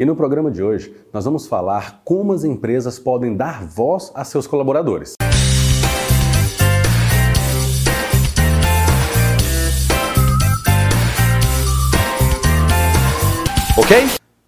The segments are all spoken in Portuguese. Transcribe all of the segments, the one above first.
E no programa de hoje, nós vamos falar como as empresas podem dar voz a seus colaboradores. Ok?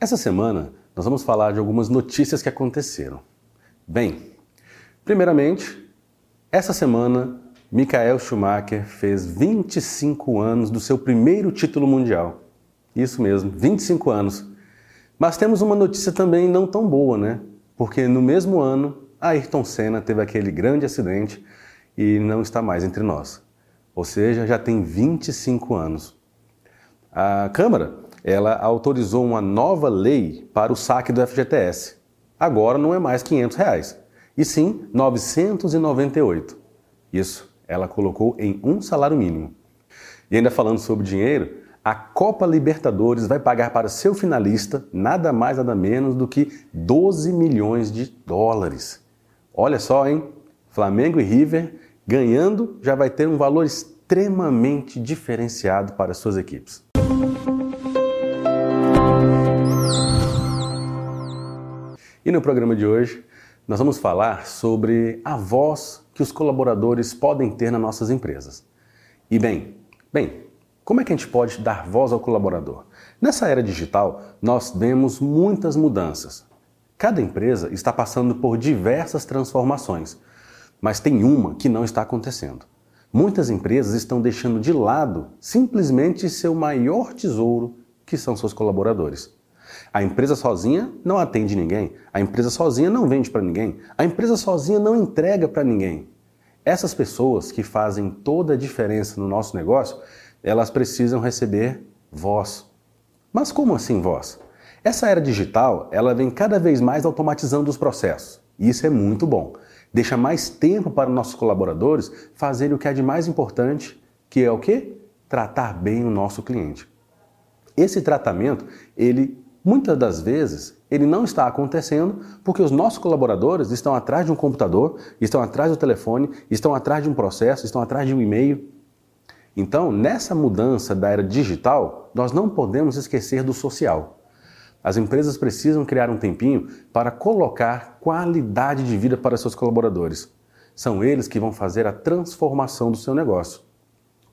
Essa semana nós vamos falar de algumas notícias que aconteceram. Bem, primeiramente, essa semana Michael Schumacher fez 25 anos do seu primeiro título mundial. Isso mesmo, 25 anos. Mas temos uma notícia também não tão boa, né? Porque no mesmo ano, Ayrton Senna teve aquele grande acidente e não está mais entre nós. Ou seja, já tem 25 anos. A Câmara, ela autorizou uma nova lei para o saque do FGTS. Agora não é mais 500 reais, e sim 998. Isso ela colocou em um salário mínimo. E ainda falando sobre dinheiro, a Copa Libertadores vai pagar para seu finalista nada mais nada menos do que 12 milhões de dólares. Olha só, hein? Flamengo e River ganhando já vai ter um valor extremamente diferenciado para suas equipes. E no programa de hoje, nós vamos falar sobre a voz que os colaboradores podem ter nas nossas empresas. E bem, bem, como é que a gente pode dar voz ao colaborador? Nessa era digital, nós vemos muitas mudanças. Cada empresa está passando por diversas transformações, mas tem uma que não está acontecendo. Muitas empresas estão deixando de lado simplesmente seu maior tesouro, que são seus colaboradores. A empresa sozinha não atende ninguém, a empresa sozinha não vende para ninguém, a empresa sozinha não entrega para ninguém. Essas pessoas que fazem toda a diferença no nosso negócio, elas precisam receber voz. Mas como assim voz? Essa era digital, ela vem cada vez mais automatizando os processos. E isso é muito bom. Deixa mais tempo para nossos colaboradores fazerem o que é de mais importante, que é o quê? Tratar bem o nosso cliente. Esse tratamento, ele Muitas das vezes ele não está acontecendo porque os nossos colaboradores estão atrás de um computador, estão atrás do telefone, estão atrás de um processo, estão atrás de um e-mail. Então, nessa mudança da era digital, nós não podemos esquecer do social. As empresas precisam criar um tempinho para colocar qualidade de vida para seus colaboradores. São eles que vão fazer a transformação do seu negócio.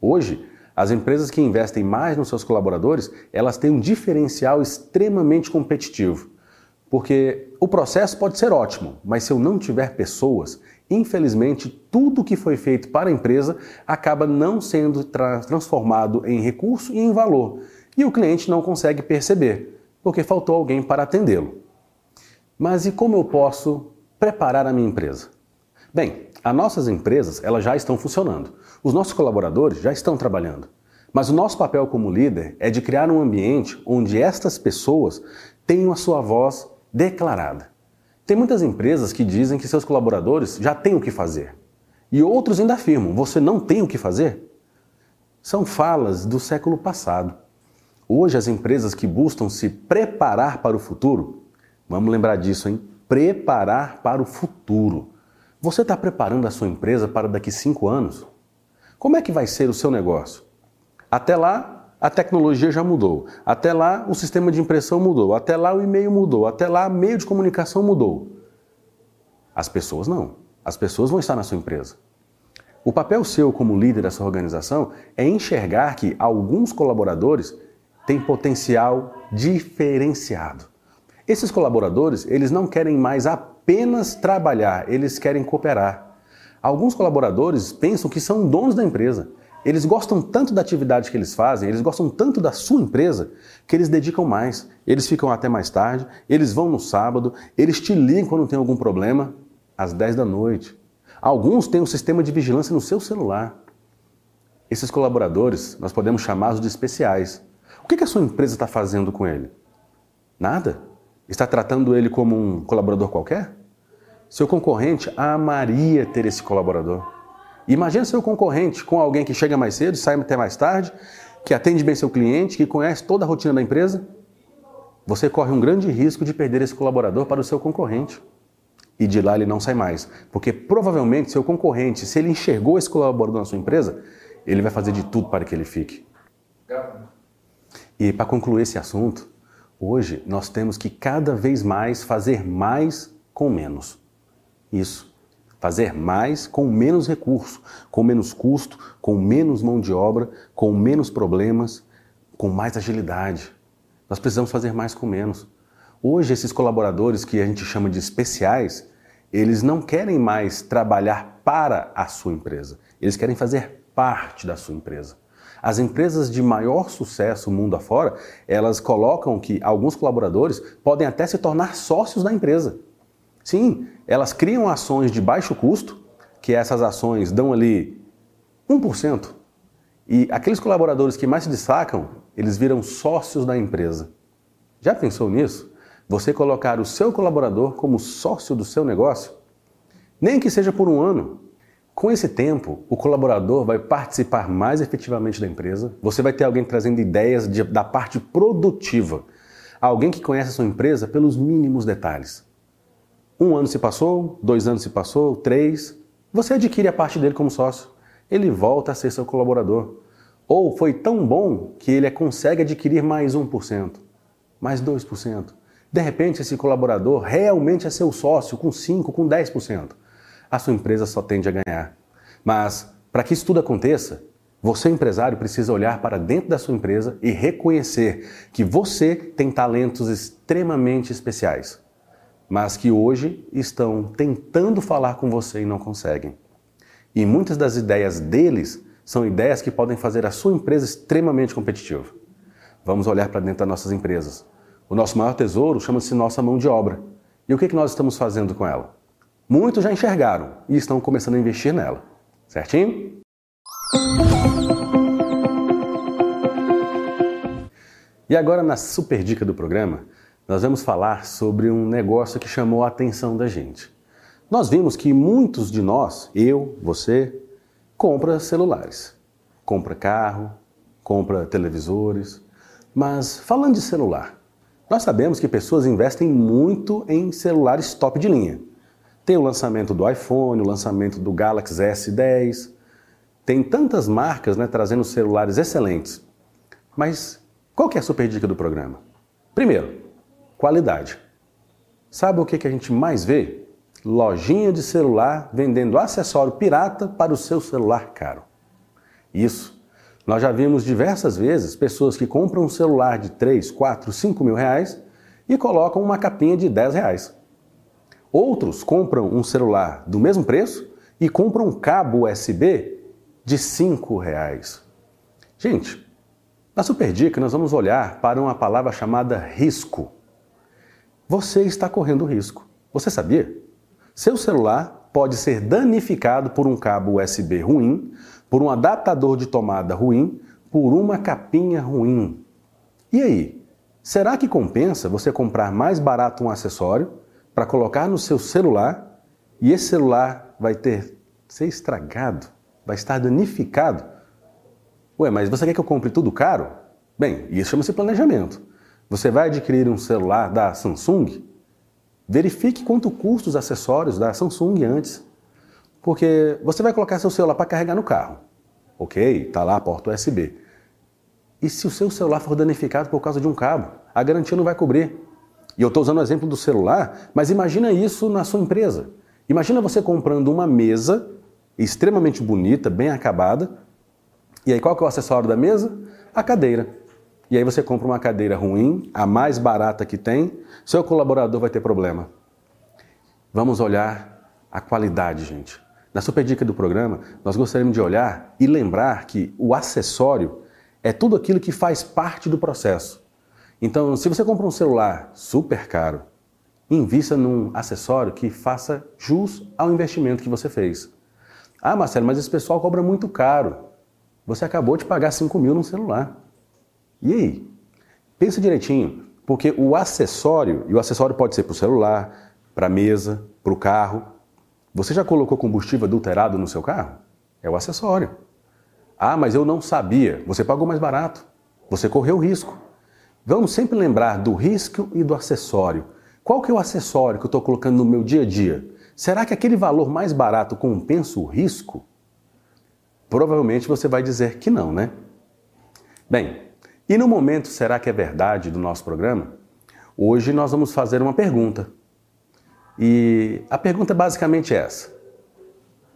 Hoje, as empresas que investem mais nos seus colaboradores, elas têm um diferencial extremamente competitivo. Porque o processo pode ser ótimo, mas se eu não tiver pessoas, infelizmente tudo que foi feito para a empresa acaba não sendo tra transformado em recurso e em valor. E o cliente não consegue perceber, porque faltou alguém para atendê-lo. Mas e como eu posso preparar a minha empresa? Bem, as nossas empresas elas já estão funcionando. Os nossos colaboradores já estão trabalhando. Mas o nosso papel como líder é de criar um ambiente onde estas pessoas tenham a sua voz declarada. Tem muitas empresas que dizem que seus colaboradores já têm o que fazer. E outros ainda afirmam: você não tem o que fazer? São falas do século passado. Hoje, as empresas que buscam se preparar para o futuro, vamos lembrar disso, hein? Preparar para o futuro. Você está preparando a sua empresa para daqui cinco anos? Como é que vai ser o seu negócio? Até lá, a tecnologia já mudou. Até lá, o sistema de impressão mudou. Até lá, o e-mail mudou. Até lá, o meio de comunicação mudou. As pessoas não. As pessoas vão estar na sua empresa. O papel seu como líder dessa organização é enxergar que alguns colaboradores têm potencial diferenciado. Esses colaboradores, eles não querem mais apenas trabalhar, eles querem cooperar. Alguns colaboradores pensam que são donos da empresa. Eles gostam tanto da atividade que eles fazem, eles gostam tanto da sua empresa, que eles dedicam mais. Eles ficam até mais tarde, eles vão no sábado, eles te ligam quando tem algum problema, às 10 da noite. Alguns têm um sistema de vigilância no seu celular. Esses colaboradores, nós podemos chamá-los de especiais. O que a sua empresa está fazendo com ele? Nada. Está tratando ele como um colaborador qualquer? Seu concorrente amaria ter esse colaborador. Imagina seu concorrente com alguém que chega mais cedo, sai até mais tarde, que atende bem seu cliente, que conhece toda a rotina da empresa. Você corre um grande risco de perder esse colaborador para o seu concorrente. E de lá ele não sai mais. Porque provavelmente seu concorrente, se ele enxergou esse colaborador na sua empresa, ele vai fazer de tudo para que ele fique. E para concluir esse assunto, Hoje nós temos que cada vez mais fazer mais com menos. Isso. Fazer mais com menos recurso, com menos custo, com menos mão de obra, com menos problemas, com mais agilidade. Nós precisamos fazer mais com menos. Hoje, esses colaboradores que a gente chama de especiais, eles não querem mais trabalhar para a sua empresa, eles querem fazer parte da sua empresa. As empresas de maior sucesso mundo afora, elas colocam que alguns colaboradores podem até se tornar sócios da empresa. Sim, elas criam ações de baixo custo, que essas ações dão ali 1%. E aqueles colaboradores que mais se destacam, eles viram sócios da empresa. Já pensou nisso? Você colocar o seu colaborador como sócio do seu negócio? Nem que seja por um ano. Com esse tempo, o colaborador vai participar mais efetivamente da empresa, você vai ter alguém trazendo ideias de, da parte produtiva, alguém que conhece a sua empresa pelos mínimos detalhes. Um ano se passou, dois anos se passou, três, você adquire a parte dele como sócio. Ele volta a ser seu colaborador. Ou foi tão bom que ele consegue adquirir mais 1%, mais 2%. De repente, esse colaborador realmente é seu sócio com 5%, com 10%. A sua empresa só tende a ganhar. Mas, para que isso tudo aconteça, você, empresário, precisa olhar para dentro da sua empresa e reconhecer que você tem talentos extremamente especiais, mas que hoje estão tentando falar com você e não conseguem. E muitas das ideias deles são ideias que podem fazer a sua empresa extremamente competitiva. Vamos olhar para dentro das nossas empresas. O nosso maior tesouro chama-se nossa mão de obra. E o que, que nós estamos fazendo com ela? Muitos já enxergaram e estão começando a investir nela. Certinho? E agora, na super dica do programa, nós vamos falar sobre um negócio que chamou a atenção da gente. Nós vimos que muitos de nós, eu, você, compra celulares, compra carro, compra televisores. Mas falando de celular, nós sabemos que pessoas investem muito em celulares top de linha. Tem o lançamento do iPhone, o lançamento do Galaxy S10. Tem tantas marcas né, trazendo celulares excelentes. Mas qual que é a super dica do programa? Primeiro, qualidade. Sabe o que, a gente mais vê? Lojinha de celular vendendo acessório pirata para o seu celular caro. Isso nós já vimos diversas vezes pessoas que compram um celular de 3, 4, 5 mil reais e colocam uma capinha de 10 reais. Outros compram um celular do mesmo preço e compram um cabo USB de 5 reais. Gente, na Super Dica nós vamos olhar para uma palavra chamada risco. Você está correndo risco. Você sabia? Seu celular pode ser danificado por um cabo USB ruim, por um adaptador de tomada ruim, por uma capinha ruim. E aí? Será que compensa você comprar mais barato um acessório para colocar no seu celular e esse celular vai ter ser estragado, vai estar danificado? Ué, mas você quer que eu compre tudo caro? Bem, isso chama-se planejamento. Você vai adquirir um celular da Samsung? Verifique quanto custa os acessórios da Samsung antes. Porque você vai colocar seu celular para carregar no carro. Ok, está lá a porta USB. E se o seu celular for danificado por causa de um cabo? A garantia não vai cobrir. E eu estou usando o exemplo do celular, mas imagina isso na sua empresa. Imagina você comprando uma mesa extremamente bonita, bem acabada. E aí qual que é o acessório da mesa? A cadeira. E aí você compra uma cadeira ruim, a mais barata que tem, seu colaborador vai ter problema. Vamos olhar a qualidade, gente. Na super dica do programa, nós gostaríamos de olhar e lembrar que o acessório é tudo aquilo que faz parte do processo. Então, se você compra um celular super caro, invista num acessório que faça jus ao investimento que você fez. Ah, Marcelo, mas esse pessoal cobra muito caro. Você acabou de pagar 5 mil num celular. E aí? Pensa direitinho, porque o acessório, e o acessório pode ser para o celular, para a mesa, para o carro, você já colocou combustível adulterado no seu carro? É o acessório. Ah, mas eu não sabia. Você pagou mais barato. Você correu risco. Vamos sempre lembrar do risco e do acessório. Qual que é o acessório que eu estou colocando no meu dia a dia? Será que aquele valor mais barato compensa o risco? Provavelmente você vai dizer que não, né? Bem, e no momento será que é verdade do nosso programa? Hoje nós vamos fazer uma pergunta. E a pergunta é basicamente essa: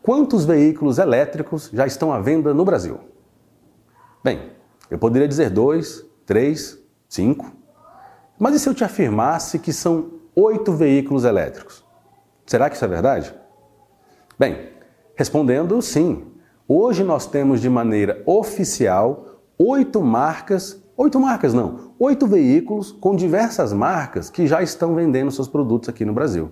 Quantos veículos elétricos já estão à venda no Brasil? Bem, eu poderia dizer dois, três, cinco. Mas e se eu te afirmasse que são oito veículos elétricos? Será que isso é verdade? Bem, respondendo sim. Hoje nós temos de maneira oficial oito marcas, oito marcas não, oito veículos com diversas marcas que já estão vendendo seus produtos aqui no Brasil.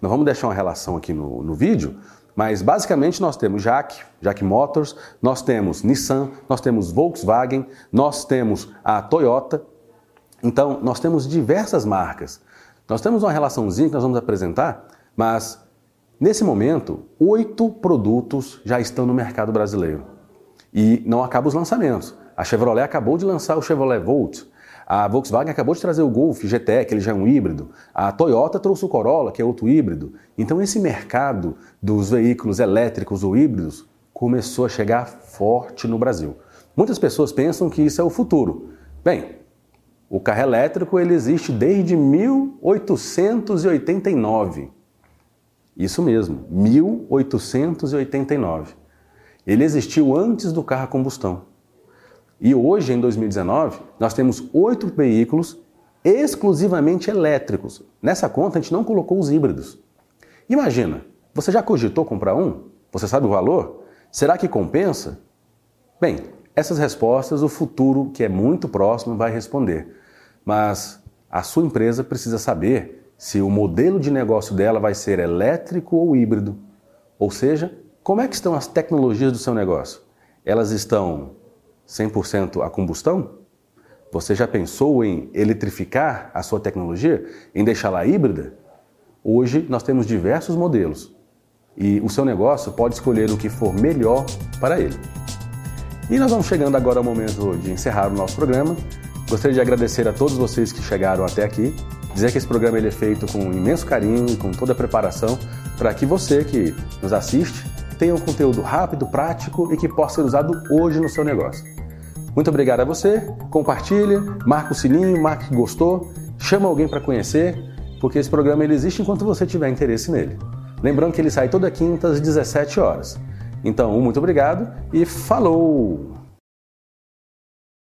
Nós vamos deixar uma relação aqui no, no vídeo, mas basicamente nós temos Jack, Jack Motors, nós temos Nissan, nós temos Volkswagen, nós temos a Toyota. Então, nós temos diversas marcas. Nós temos uma relaçãozinha que nós vamos apresentar, mas nesse momento, oito produtos já estão no mercado brasileiro. E não acabam os lançamentos. A Chevrolet acabou de lançar o Chevrolet Volt, a Volkswagen acabou de trazer o Golf GTE, que ele já é um híbrido. A Toyota trouxe o Corolla, que é outro híbrido. Então esse mercado dos veículos elétricos ou híbridos começou a chegar forte no Brasil. Muitas pessoas pensam que isso é o futuro. Bem, o carro elétrico ele existe desde 1889. Isso mesmo, 1889. Ele existiu antes do carro a combustão. E hoje, em 2019, nós temos oito veículos exclusivamente elétricos. Nessa conta, a gente não colocou os híbridos. Imagina, você já cogitou comprar um? Você sabe o valor? Será que compensa? Bem, essas respostas o futuro, que é muito próximo, vai responder. Mas a sua empresa precisa saber se o modelo de negócio dela vai ser elétrico ou híbrido. Ou seja, como é que estão as tecnologias do seu negócio? Elas estão 100% a combustão? Você já pensou em eletrificar a sua tecnologia, em deixá-la híbrida? Hoje nós temos diversos modelos e o seu negócio pode escolher o que for melhor para ele. E nós vamos chegando agora ao momento de encerrar o nosso programa. Gostaria de agradecer a todos vocês que chegaram até aqui, dizer que esse programa ele é feito com imenso carinho e com toda a preparação para que você que nos assiste tenha um conteúdo rápido, prático e que possa ser usado hoje no seu negócio. Muito obrigado a você, compartilha, marca o sininho, marca que gostou, chama alguém para conhecer, porque esse programa ele existe enquanto você tiver interesse nele. Lembrando que ele sai toda quinta às 17 horas. Então, muito obrigado e falou!